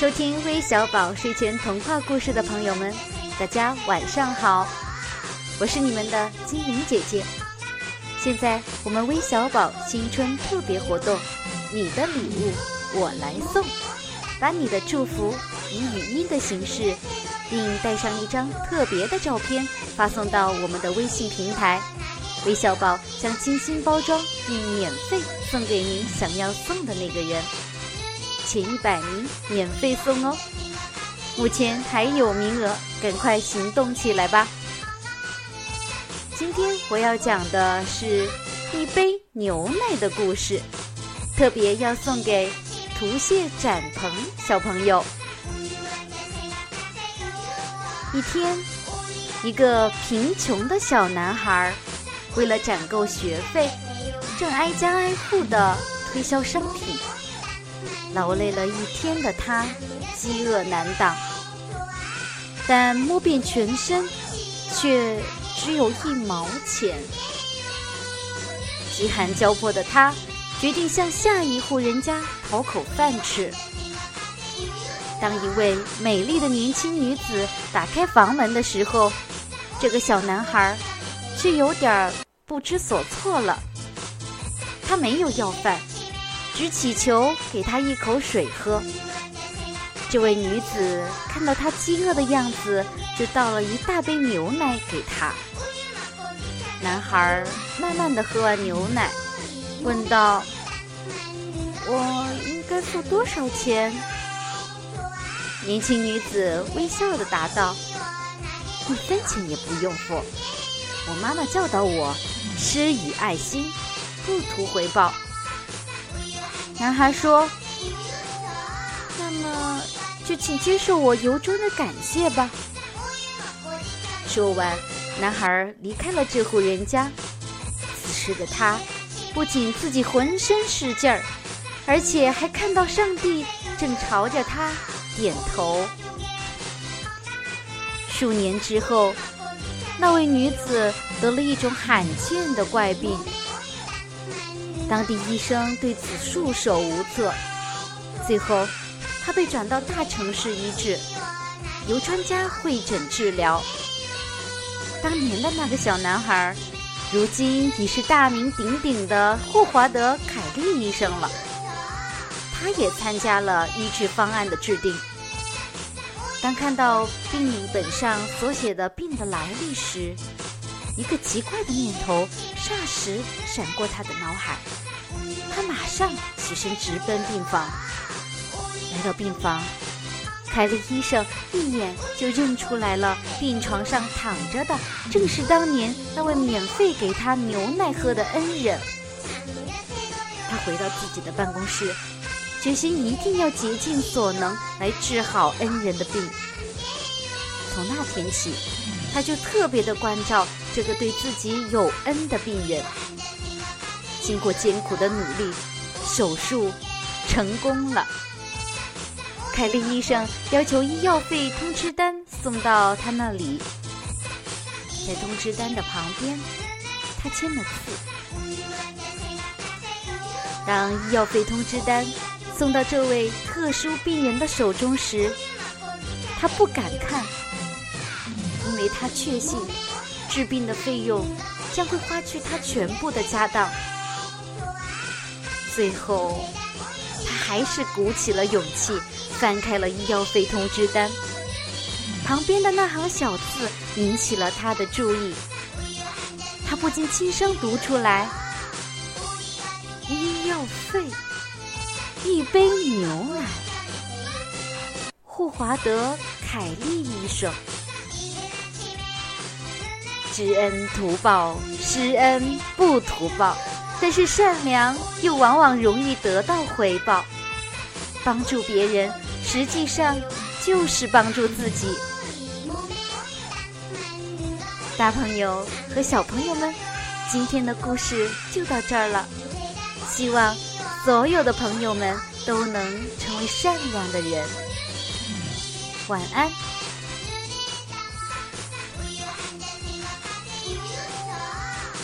收听微小宝睡前童话故事的朋友们，大家晚上好，我是你们的精灵姐姐。现在我们微小宝新春特别活动，你的礼物我来送，把你的祝福以语音的形式，并带上一张特别的照片发送到我们的微信平台，微小宝将精心包装并免费送给您想要送的那个人。前一百名免费送哦，目前还有名额，赶快行动起来吧！今天我要讲的是一杯牛奶的故事，特别要送给涂谢展鹏小朋友。一天，一个贫穷的小男孩，为了攒够学费，正挨家挨户的推销商品。劳累了一天的他，饥饿难当，但摸遍全身，却只有一毛钱。饥寒交迫的他，决定向下一户人家讨口饭吃。当一位美丽的年轻女子打开房门的时候，这个小男孩却有点不知所措了。他没有要饭。只祈求给他一口水喝。这位女子看到他饥饿的样子，就倒了一大杯牛奶给他。男孩慢慢的喝完牛奶，问道：“我应该付多少钱？”年轻女子微笑的答道：“一分钱也不用付。我妈妈教导我，施以爱心，不图回报。”男孩说：“那么，就请接受我由衷的感谢吧。”说完，男孩离开了这户人家。此时的他，不仅自己浑身是劲儿，而且还看到上帝正朝着他点头。数年之后，那位女子得了一种罕见的怪病。当地医生对此束手无策，最后他被转到大城市医治，由专家会诊治疗。当年的那个小男孩，如今已是大名鼎鼎的霍华德·凯利医生了。他也参加了医治方案的制定。当看到病历本上所写的病的来历时，一个奇怪的念头霎时闪过他的脑海。他马上起身直奔病房。来到病房，凯利医生一眼就认出来了，病床上躺着的正是当年那位免费给他牛奶喝的恩人。他回到自己的办公室，决心一定要竭尽所能来治好恩人的病。从那天起，他就特别的关照这个对自己有恩的病人。经过艰苦的努力，手术成功了。凯利医生要求医药费通知单送到他那里，在通知单的旁边，他签了字。当医药费通知单送到这位特殊病人的手中时，他不敢看，他确信治病的费用将会花去他全部的家当。最后，他还是鼓起了勇气，翻开了医药费通知单。旁边的那行小字引起了他的注意，他不禁轻声读出来：“医药费，一杯牛奶。”霍华德·凯利医生，知恩图报，施恩不图报。但是善良又往往容易得到回报，帮助别人实际上就是帮助自己。大朋友和小朋友们，今天的故事就到这儿了。希望所有的朋友们都能成为善良的人。晚安。